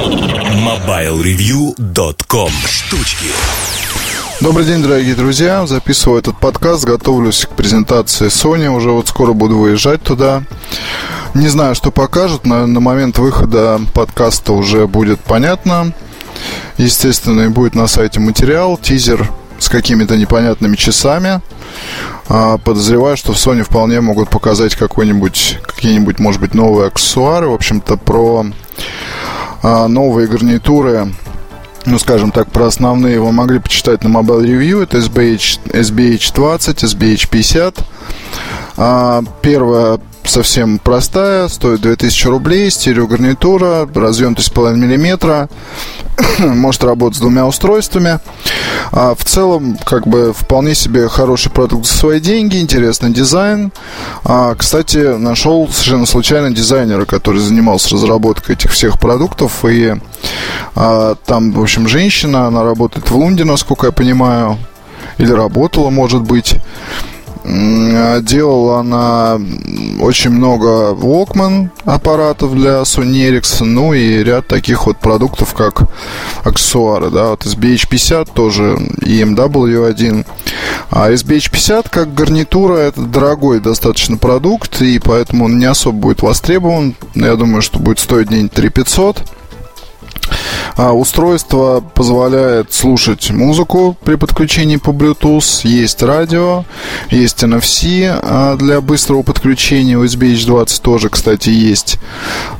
MobileReview.com Штучки Добрый день, дорогие друзья. Записываю этот подкаст, готовлюсь к презентации Sony. Уже вот скоро буду выезжать туда. Не знаю, что покажут. На, на момент выхода подкаста уже будет понятно. Естественно, и будет на сайте материал, тизер с какими-то непонятными часами. А, подозреваю, что в Sony вполне могут показать какой-нибудь, какие-нибудь, может быть, новые аксессуары. В общем-то, про новые гарнитуры ну, скажем так, про основные вы могли почитать на Mobile Review. Это SBH, SBH20, SBH50. А, первая совсем простая, стоит 2000 рублей, стереогарнитура, разъем 3,5 мм, может работать с двумя устройствами. А в целом, как бы, вполне себе хороший продукт за свои деньги, интересный дизайн. А, кстати, нашел совершенно случайно дизайнера, который занимался разработкой этих всех продуктов, и а, там, в общем, женщина, она работает в Лунде, насколько я понимаю, или работала, может быть. Делала она очень много Walkman аппаратов для Sony Ericsson, ну и ряд таких вот продуктов, как аксессуары, да, вот SBH50 тоже и MW1. А SBH50 как гарнитура это дорогой достаточно продукт, и поэтому он не особо будет востребован. Я думаю, что будет стоить день 3500. А, устройство позволяет слушать музыку при подключении по Bluetooth. Есть радио, есть NFC а, для быстрого подключения. USB H20 тоже, кстати, есть.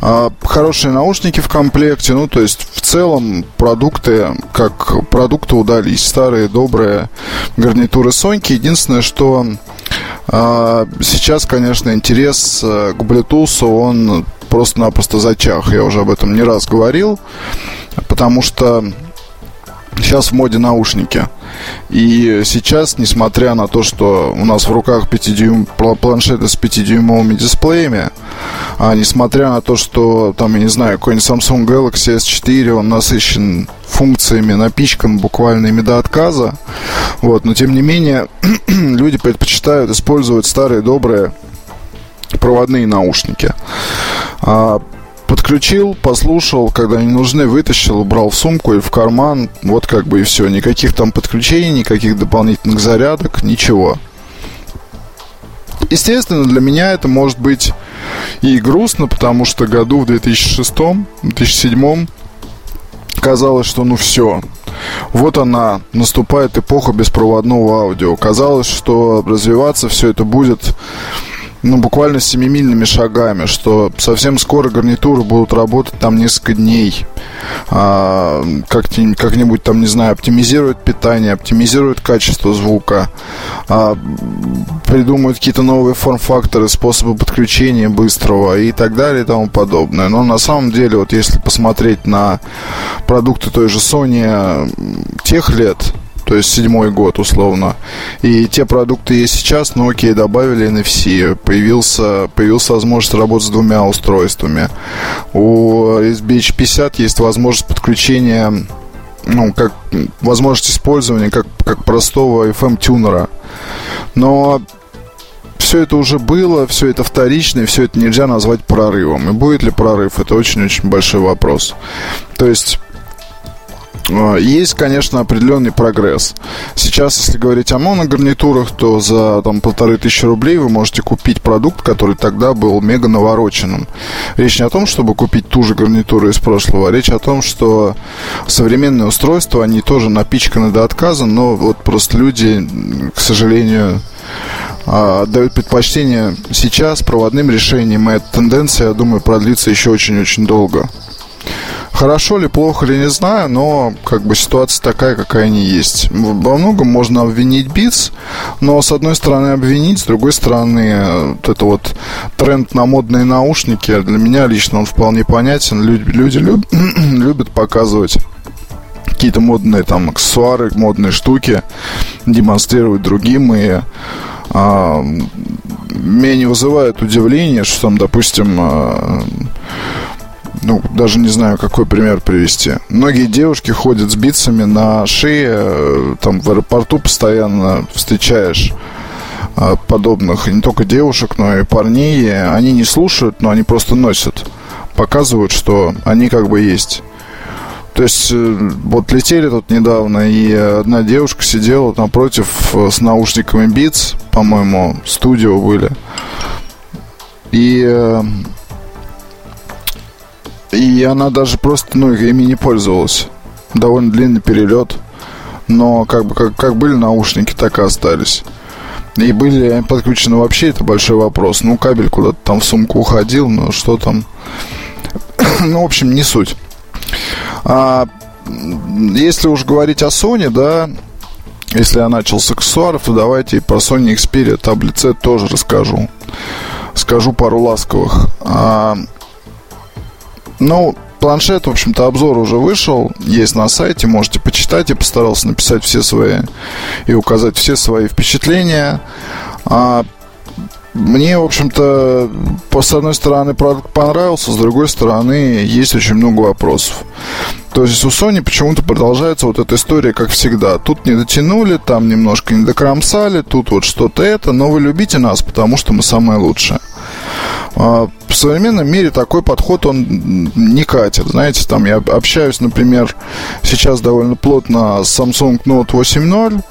А, хорошие наушники в комплекте. Ну, то есть, в целом, продукты, как продукты удались. Старые, добрые гарнитуры Sony. Единственное, что сейчас, конечно, интерес э, к Bluetooth, он просто-напросто зачах. Я уже об этом не раз говорил потому что сейчас в моде наушники. И сейчас, несмотря на то, что у нас в руках 5 дюйм, планшеты с 5-дюймовыми дисплеями, а несмотря на то, что там, я не знаю, какой-нибудь Samsung Galaxy S4, он насыщен функциями, напичкан буквально ими до отказа, вот, но тем не менее люди предпочитают использовать старые добрые проводные наушники. Подключил, послушал, когда они нужны, вытащил, убрал в сумку или в карман. Вот как бы и все. Никаких там подключений, никаких дополнительных зарядок, ничего. Естественно, для меня это может быть и грустно, потому что году в 2006-2007 казалось, что ну все, вот она, наступает эпоха беспроводного аудио. Казалось, что развиваться все это будет ну, буквально семимильными шагами, что совсем скоро гарнитуры будут работать там несколько дней. А, как, как-нибудь там, не знаю, оптимизируют питание, оптимизируют качество звука, а, придумают какие-то новые форм-факторы, способы подключения быстрого и так далее и тому подобное. Но на самом деле, вот если посмотреть на продукты той же Sony тех лет, то есть седьмой год условно. И те продукты есть сейчас, но окей, добавили NFC, появился, появилась возможность работать с двумя устройствами. У SBH50 есть возможность подключения ну, как возможность использования как, как простого FM-тюнера. Но все это уже было, все это вторично, и все это нельзя назвать прорывом. И будет ли прорыв, это очень-очень большой вопрос. То есть есть, конечно, определенный прогресс. Сейчас, если говорить о моногарнитурах, то за там, полторы тысячи рублей вы можете купить продукт, который тогда был мега навороченным. Речь не о том, чтобы купить ту же гарнитуру из прошлого, а речь о том, что современные устройства, они тоже напичканы до отказа, но вот просто люди, к сожалению, а, отдают предпочтение сейчас проводным решениям, и эта тенденция, я думаю, продлится еще очень-очень долго. Хорошо ли, плохо ли, не знаю, но как бы ситуация такая, какая они есть. Во многом можно обвинить Beats, но с одной стороны обвинить, с другой стороны вот это вот тренд на модные наушники, для меня лично он вполне понятен. Люди, люди люб, любят показывать какие-то модные там аксессуары, модные штуки, демонстрировать другим и а, меня не вызывает удивления, что там, допустим, а, ну, даже не знаю, какой пример привести. Многие девушки ходят с бицами на шее, э, там в аэропорту постоянно встречаешь э, подобных, не только девушек, но и парней. Они не слушают, но они просто носят. Показывают, что они как бы есть. То есть, э, вот летели тут недавно, и одна девушка сидела напротив с наушниками Beats, по-моему, студио были. И, и она даже просто, ну, ими не пользовалась. Довольно длинный перелет. Но как бы как, как были наушники, так и остались. И были подключены вообще, это большой вопрос. Ну, кабель куда-то там в сумку уходил, но что там... ну, в общем, не суть. А, если уж говорить о Sony, да, если я начал с аксессуаров, то давайте про Sony Xperia Z тоже расскажу. Скажу пару ласковых. А, ну, планшет, в общем-то, обзор уже вышел, есть на сайте, можете почитать. Я постарался написать все свои и указать все свои впечатления. А, мне, в общем-то, с одной стороны, продукт понравился, с другой стороны, есть очень много вопросов. То есть у Sony почему-то продолжается вот эта история, как всегда. Тут не дотянули, там немножко не докромсали, тут вот что-то это, но вы любите нас, потому что мы самые лучшие. В современном мире такой подход, он не катит. Знаете, там я общаюсь, например, сейчас довольно плотно с Samsung Note 8.0.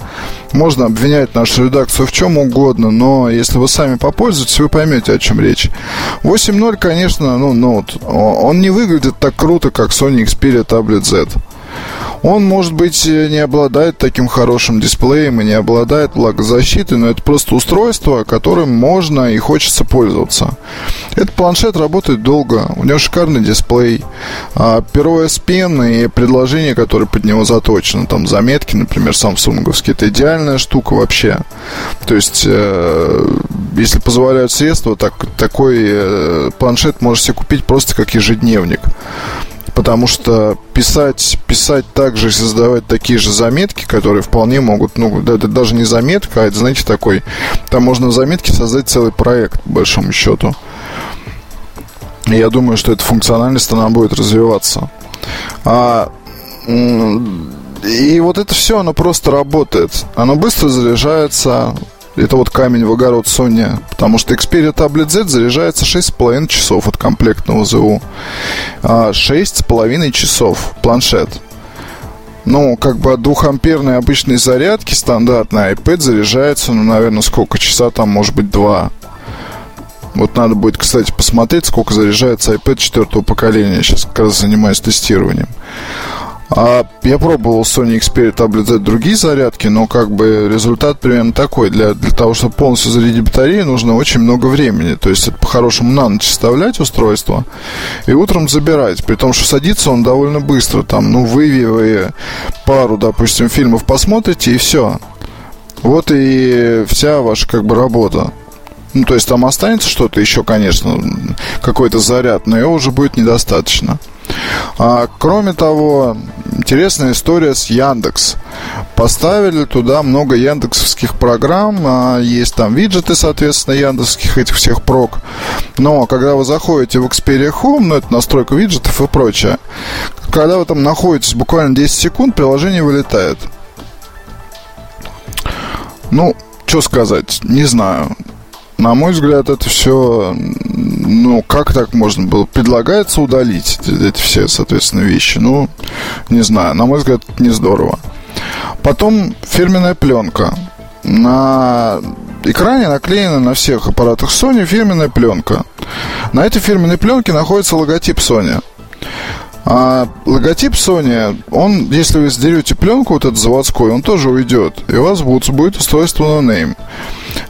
Можно обвинять нашу редакцию в чем угодно, но если вы сами попользуетесь, вы поймете, о чем речь. 8.0, конечно, ну, Note, он не выглядит так круто, как Sony Xperia Tablet Z. Он, может быть, не обладает таким хорошим дисплеем и не обладает влагозащитой, но это просто устройство, которым можно и хочется пользоваться. Этот планшет работает долго, у него шикарный дисплей, а перо S Pen и предложения, которые под него заточены, там заметки, например, самсунговские, это идеальная штука вообще. То есть, э, если позволяют средства, так, такой э, планшет можете купить просто как ежедневник потому что писать, писать также и создавать такие же заметки, которые вполне могут, ну, это даже не заметка, а это, знаете, такой, там можно в заметке создать целый проект, по большому счету. И я думаю, что эта функциональность, она будет развиваться. А, и вот это все, оно просто работает. Оно быстро заряжается, это вот камень в огород Sony. Потому что Xperia Tablet Z заряжается 6,5 часов от комплектного ЗУ. 6,5 а, часов планшет. Ну, как бы от двухамперной обычной зарядки стандартный iPad заряжается, ну, наверное, сколько? Часа там, может быть, два. Вот надо будет, кстати, посмотреть, сколько заряжается iPad четвертого поколения. Сейчас как раз занимаюсь тестированием. А я пробовал Sony Xperia Tablet Z другие зарядки, но как бы результат примерно такой. Для, для того, чтобы полностью зарядить батарею, нужно очень много времени. То есть это по-хорошему на ночь вставлять устройство и утром забирать. При том, что садится он довольно быстро. Там, ну, вы, вы пару, допустим, фильмов посмотрите и все. Вот и вся ваша как бы работа. Ну, то есть там останется что-то еще, конечно, какой-то заряд, но его уже будет недостаточно. А, кроме того, интересная история с Яндекс. Поставили туда много яндексовских программ, а, есть там виджеты, соответственно, яндексских этих всех прок. Но когда вы заходите в Xperia Home, ну это настройка виджетов и прочее, когда вы там находитесь буквально 10 секунд, приложение вылетает. Ну, что сказать, не знаю. На мой взгляд, это все, ну, как так можно было? Предлагается удалить эти все, соответственно, вещи. Ну, не знаю, на мой взгляд, не здорово. Потом фирменная пленка. На экране наклеена на всех аппаратах Sony фирменная пленка. На этой фирменной пленке находится логотип Sony. А логотип Sony, он, если вы сдерете пленку, вот этот заводской, он тоже уйдет. И у вас будет, будет устройство No Name.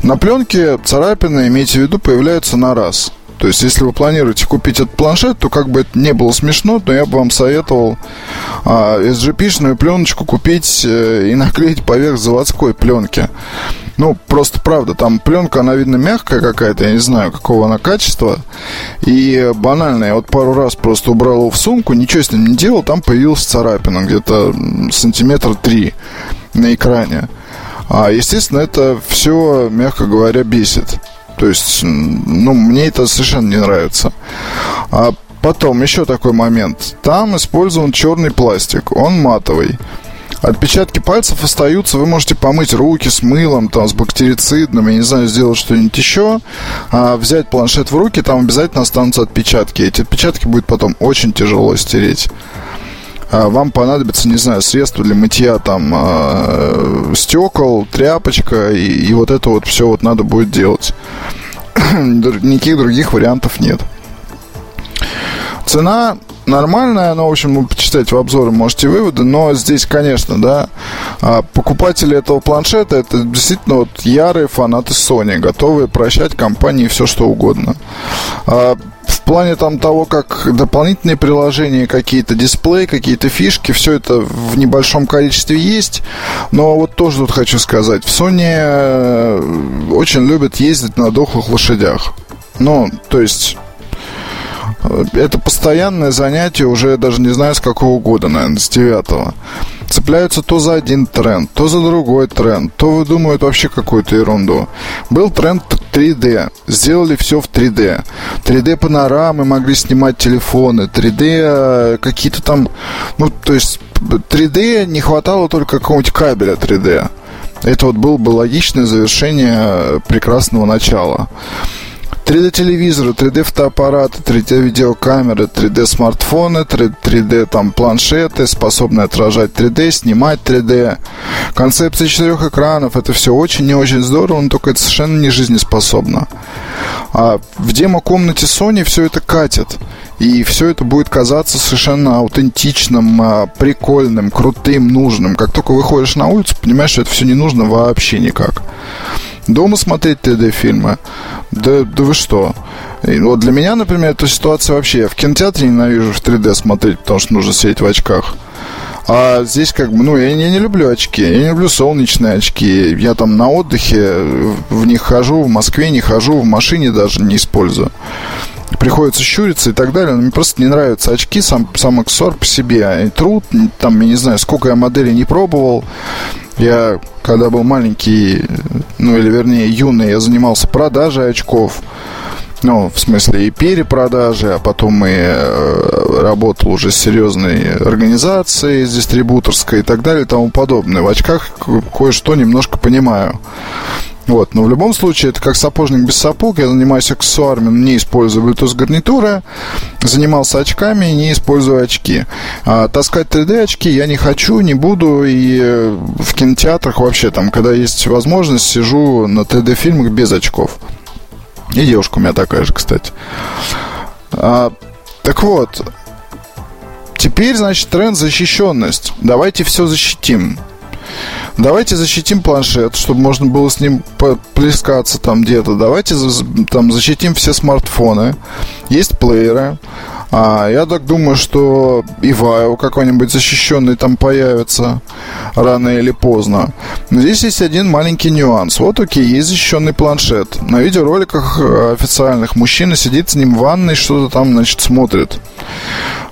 На пленке царапины, имейте в виду, появляются на раз. То есть, если вы планируете купить этот планшет, то как бы это не было смешно, но я бы вам советовал а, SGP-шную пленочку купить э, и наклеить поверх заводской пленки. Ну, просто правда, там пленка, она, видно, мягкая какая-то, я не знаю, какого она качества. И банально, я вот пару раз просто убрал его в сумку, ничего с ним не делал, там появилась царапина, где-то сантиметр три на экране. А, естественно, это все, мягко говоря, бесит. То есть, ну, мне это совершенно не нравится. А потом еще такой момент. Там использован черный пластик. Он матовый. Отпечатки пальцев остаются, вы можете помыть руки с мылом, там, с бактерицидным, я не знаю, сделать что-нибудь еще, а взять планшет в руки, там обязательно останутся отпечатки. Эти отпечатки будет потом очень тяжело стереть. а, вам понадобится, не знаю, средство для мытья там э, стекол, тряпочка, и, и вот это вот все вот надо будет делать. Никаких других вариантов нет. Цена нормальная, но, в общем, вы почитайте в обзоре, можете выводы, но здесь, конечно, да, а, покупатели этого планшета, это действительно вот ярые фанаты Sony, готовые прощать компании все, что угодно. А, в плане там того, как дополнительные приложения, какие-то дисплеи, какие-то фишки, все это в небольшом количестве есть. Но вот тоже тут хочу сказать, в Sony э, очень любят ездить на дохлых лошадях. Ну, то есть это постоянное занятие уже даже не знаю с какого года, наверное, с девятого. Цепляются то за один тренд, то за другой тренд, то выдумывают вообще какую-то ерунду. Был тренд 3D. Сделали все в 3D. 3D панорамы могли снимать телефоны, 3D э, какие-то там... Ну, то есть 3D не хватало только какого-нибудь кабеля 3D. Это вот было бы логичное завершение прекрасного начала. 3D телевизоры, 3D фотоаппараты, 3D видеокамеры, 3D смартфоны, 3D там планшеты, способные отражать 3D, снимать 3D. Концепция четырех экранов, это все очень не очень здорово, но только это совершенно не жизнеспособно. А в демо-комнате Sony все это катит. И все это будет казаться совершенно аутентичным, а, прикольным, крутым, нужным. Как только выходишь на улицу, понимаешь, что это все не нужно вообще никак. Дома смотреть 3D-фильмы? Да, да вы что? И вот для меня, например, эта ситуация вообще... Я в кинотеатре ненавижу в 3D смотреть, потому что нужно сидеть в очках. А здесь как бы, ну, я, я не люблю очки, я не люблю солнечные очки. Я там на отдыхе в них хожу, в Москве не хожу, в машине даже не использую. Приходится щуриться и так далее. Но мне просто не нравятся очки, сам, сам аксессуар по себе. И труд, там, я не знаю, сколько я моделей не пробовал. Я, когда был маленький, ну или вернее юный, я занимался продажей очков. Ну, в смысле и перепродажи, а потом и э, работал уже с серьезной организацией, с дистрибуторской и так далее и тому подобное. В очках кое-что немножко понимаю. Вот, но в любом случае, это как сапожник без сапог. Я занимаюсь аксессуарами, не использую Bluetooth гарнитуры. Занимался очками, не использую очки. А, таскать 3D очки я не хочу, не буду. И э, в кинотеатрах вообще там, когда есть возможность, сижу на 3D фильмах без очков. И девушка у меня такая же, кстати. А, так вот, теперь, значит, тренд защищенность. Давайте все защитим. Давайте защитим планшет, чтобы можно было с ним плескаться там где-то. Давайте там защитим все смартфоны. Есть плееры. А, я так думаю, что и Вайо какой-нибудь защищенный там появится рано или поздно. Но здесь есть один маленький нюанс. Вот окей, есть защищенный планшет. На видеороликах э, официальных мужчина сидит с ним в ванной, что-то там, значит, смотрит.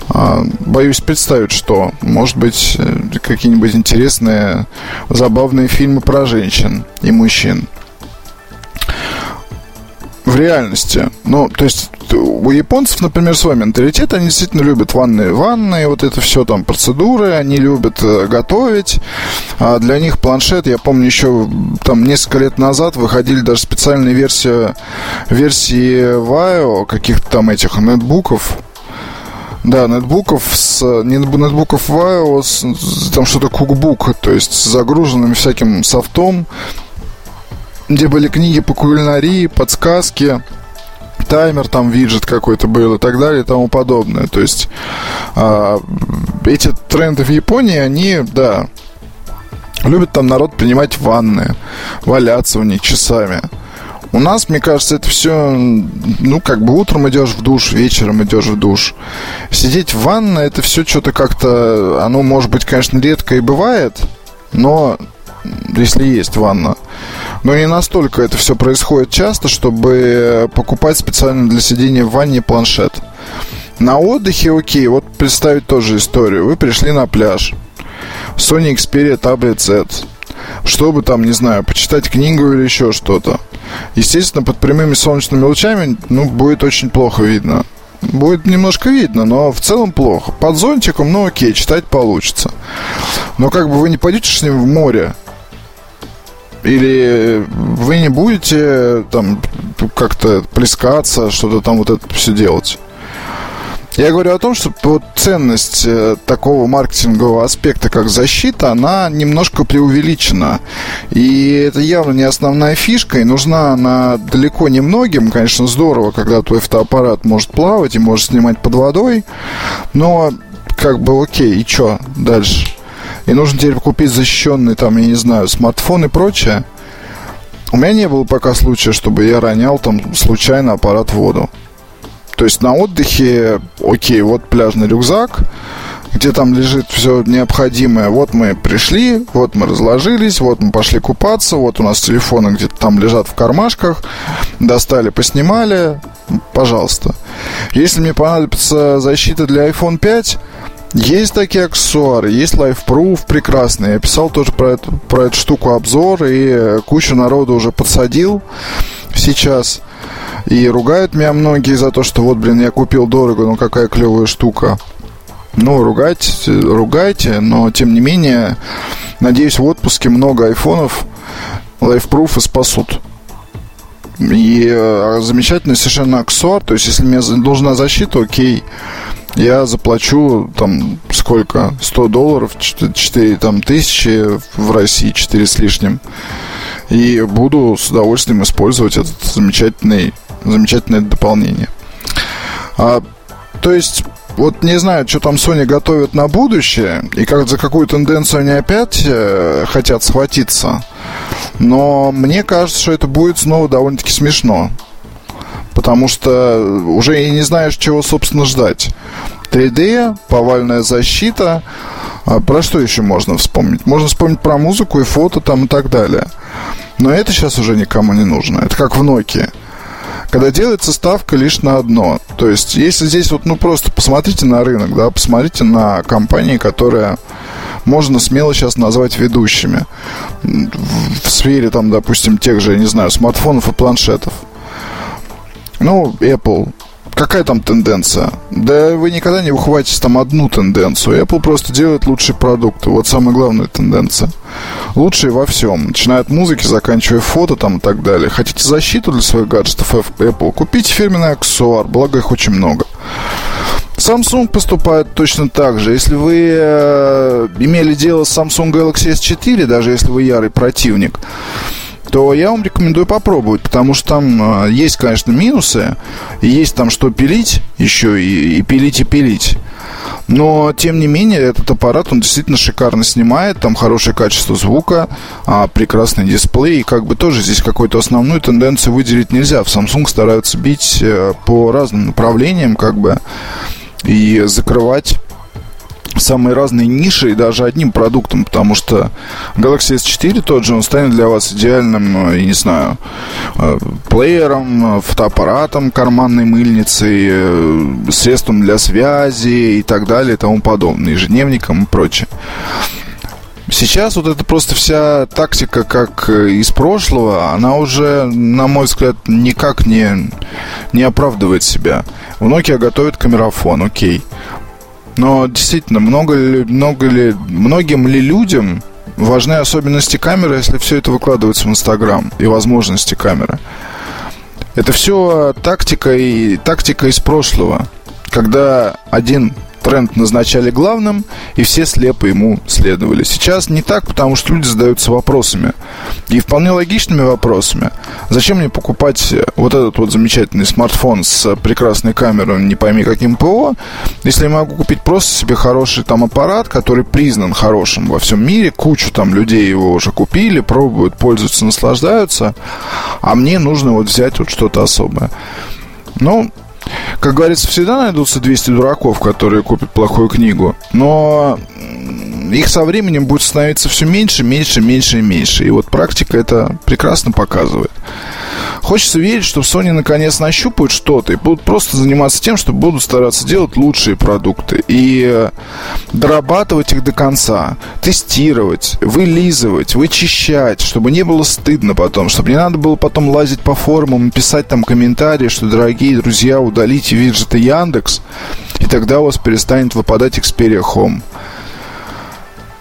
А, боюсь представить, что. Может быть, э, какие-нибудь интересные, забавные фильмы про женщин и мужчин. В реальности. Ну, то есть у японцев, например, свой менталитет, они действительно любят ванные ванны, вот это все там процедуры, они любят э, готовить. А для них планшет, я помню, еще там несколько лет назад выходили даже специальные версии, версии Vaio, каких-то там этих нетбуков, да, нетбуков с... Не нетбуков с, там что-то кукбук, то есть с загруженным всяким софтом, где были книги по кулинарии, подсказки, таймер там виджет какой-то был и так далее и тому подобное. То есть э, эти тренды в Японии, они, да, любят там народ принимать ванны, валяться в них часами. У нас, мне кажется, это все, ну, как бы утром идешь в душ, вечером идешь в душ. Сидеть в ванной, это все что-то как-то, оно, может быть, конечно, редко и бывает, но если есть ванна. Но не настолько это все происходит часто, чтобы покупать специально для сидения в ванне планшет. На отдыхе, окей, вот представить тоже историю. Вы пришли на пляж. Sony Xperia Tablet Z. Чтобы там, не знаю, почитать книгу или еще что-то. Естественно, под прямыми солнечными лучами, ну, будет очень плохо видно. Будет немножко видно, но в целом плохо. Под зонтиком, ну окей, читать получится. Но как бы вы не пойдете с ним в море, или вы не будете там как-то плескаться, что-то там вот это все делать. Я говорю о том, что вот ценность э, такого маркетингового аспекта, как защита, она немножко преувеличена. И это явно не основная фишка, и нужна она далеко не многим. Конечно, здорово, когда твой фотоаппарат может плавать и может снимать под водой, но как бы окей, и что дальше? И нужно теперь купить защищенный, там, я не знаю, смартфон и прочее. У меня не было пока случая, чтобы я ронял там случайно аппарат в воду. То есть на отдыхе, окей, вот пляжный рюкзак, где там лежит все необходимое. Вот мы пришли, вот мы разложились, вот мы пошли купаться, вот у нас телефоны где-то там лежат в кармашках, достали, поснимали, пожалуйста. Если мне понадобится защита для iPhone 5, есть такие аксессуары, есть LifeProof прекрасный. Я писал тоже про эту, про эту штуку обзор, и кучу народу уже подсадил сейчас. И ругают меня многие за то, что вот, блин, я купил дорого, но какая клевая штука. Ну, ругайте, ругайте, но тем не менее, надеюсь, в отпуске много айфонов лайфпруфы спасут. И э, замечательный совершенно аксессуар. То есть, если мне нужна защита, окей, я заплачу там сколько? 100 долларов, 4 там, тысячи в России, 4 с лишним. И буду с удовольствием использовать этот замечательный замечательное дополнение. А, то есть, вот не знаю, что там Sony готовит на будущее, и как за какую тенденцию они опять э, хотят схватиться. Но мне кажется, что это будет снова довольно-таки смешно. Потому что уже и не знаешь, чего, собственно, ждать. 3D, повальная защита. А про что еще можно вспомнить? Можно вспомнить про музыку и фото там и так далее. Но это сейчас уже никому не нужно. Это как в Nokia когда делается ставка лишь на одно. То есть, если здесь вот, ну, просто посмотрите на рынок, да, посмотрите на компании, которые можно смело сейчас назвать ведущими в сфере, там, допустим, тех же, я не знаю, смартфонов и планшетов. Ну, Apple, какая там тенденция? Да вы никогда не ухватите там одну тенденцию. Apple просто делает лучшие продукты. Вот самая главная тенденция. Лучшие во всем. Начиная от музыки, заканчивая фото там и так далее. Хотите защиту для своих гаджетов Apple? Купите фирменный аксессуар, благо их очень много. Samsung поступает точно так же. Если вы э, имели дело с Samsung Galaxy S4, даже если вы ярый противник, то я вам рекомендую попробовать, потому что там э, есть, конечно, минусы, и есть там что пилить еще, и, и пилить, и пилить. Но, тем не менее, этот аппарат, он действительно шикарно снимает, там хорошее качество звука, а, прекрасный дисплей, и как бы тоже здесь какую-то основную тенденцию выделить нельзя. В Samsung стараются бить э, по разным направлениям, как бы, и закрывать самые разные ниши и даже одним продуктом, потому что Galaxy S4 тот же, он станет для вас идеальным, э, я не знаю, э, плеером, фотоаппаратом, карманной мыльницей, э, средством для связи и так далее и тому подобное, ежедневником и прочее. Сейчас вот это просто вся тактика, как из прошлого, она уже, на мой взгляд, никак не, не оправдывает себя. У Nokia готовят камерафон, окей. Но действительно, много ли, много ли, многим ли людям важны особенности камеры, если все это выкладывается в Инстаграм и возможности камеры? Это все тактика и тактика из прошлого, когда один тренд назначали главным, и все слепо ему следовали. Сейчас не так, потому что люди задаются вопросами. И вполне логичными вопросами. Зачем мне покупать вот этот вот замечательный смартфон с прекрасной камерой, не пойми каким ПО, если я могу купить просто себе хороший там аппарат, который признан хорошим во всем мире, кучу там людей его уже купили, пробуют, пользуются, наслаждаются, а мне нужно вот взять вот что-то особое. Ну, как говорится, всегда найдутся 200 дураков, которые купят плохую книгу. Но их со временем будет становиться все меньше, меньше, меньше и меньше. И вот практика это прекрасно показывает. Хочется верить, что Sony наконец нащупают что-то и будут просто заниматься тем, что будут стараться делать лучшие продукты и э, дорабатывать их до конца, тестировать, вылизывать, вычищать, чтобы не было стыдно потом, чтобы не надо было потом лазить по форумам и писать там комментарии, что, дорогие друзья, удалите виджеты Яндекс, и тогда у вас перестанет выпадать Xperia Home.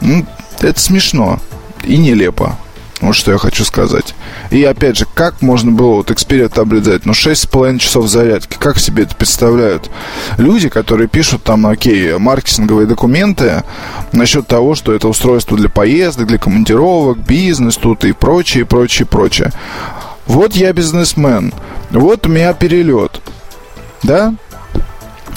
Ну, это смешно и нелепо. Вот что я хочу сказать. И опять же, как можно было вот Xperia таблет взять? Ну, 6,5 часов зарядки. Как себе это представляют? Люди, которые пишут там, окей, маркетинговые документы насчет того, что это устройство для поездок, для командировок, бизнес тут и прочее, прочее, прочее. Вот я бизнесмен. Вот у меня перелет. Да?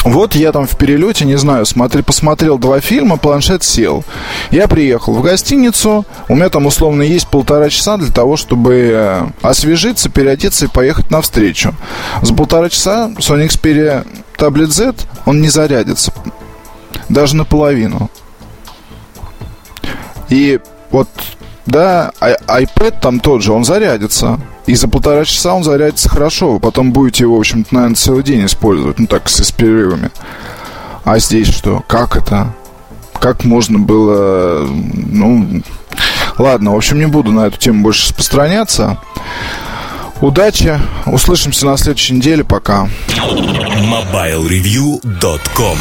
Вот я там в перелете, не знаю, смотри, посмотрел два фильма, планшет сел. Я приехал в гостиницу, у меня там условно есть полтора часа для того, чтобы э, освежиться, переодеться и поехать навстречу. За полтора часа Sony Xperia Tablet Z, он не зарядится. Даже наполовину. И вот, да, iPad там тот же, он зарядится. И за полтора часа он зарядится хорошо. Вы потом будете его, в общем-то, наверное, целый день использовать. Ну, так, с перерывами. А здесь что? Как это? Как можно было... Ну, ладно, в общем, не буду на эту тему больше распространяться. Удачи. Услышимся на следующей неделе. Пока. MobileReview.com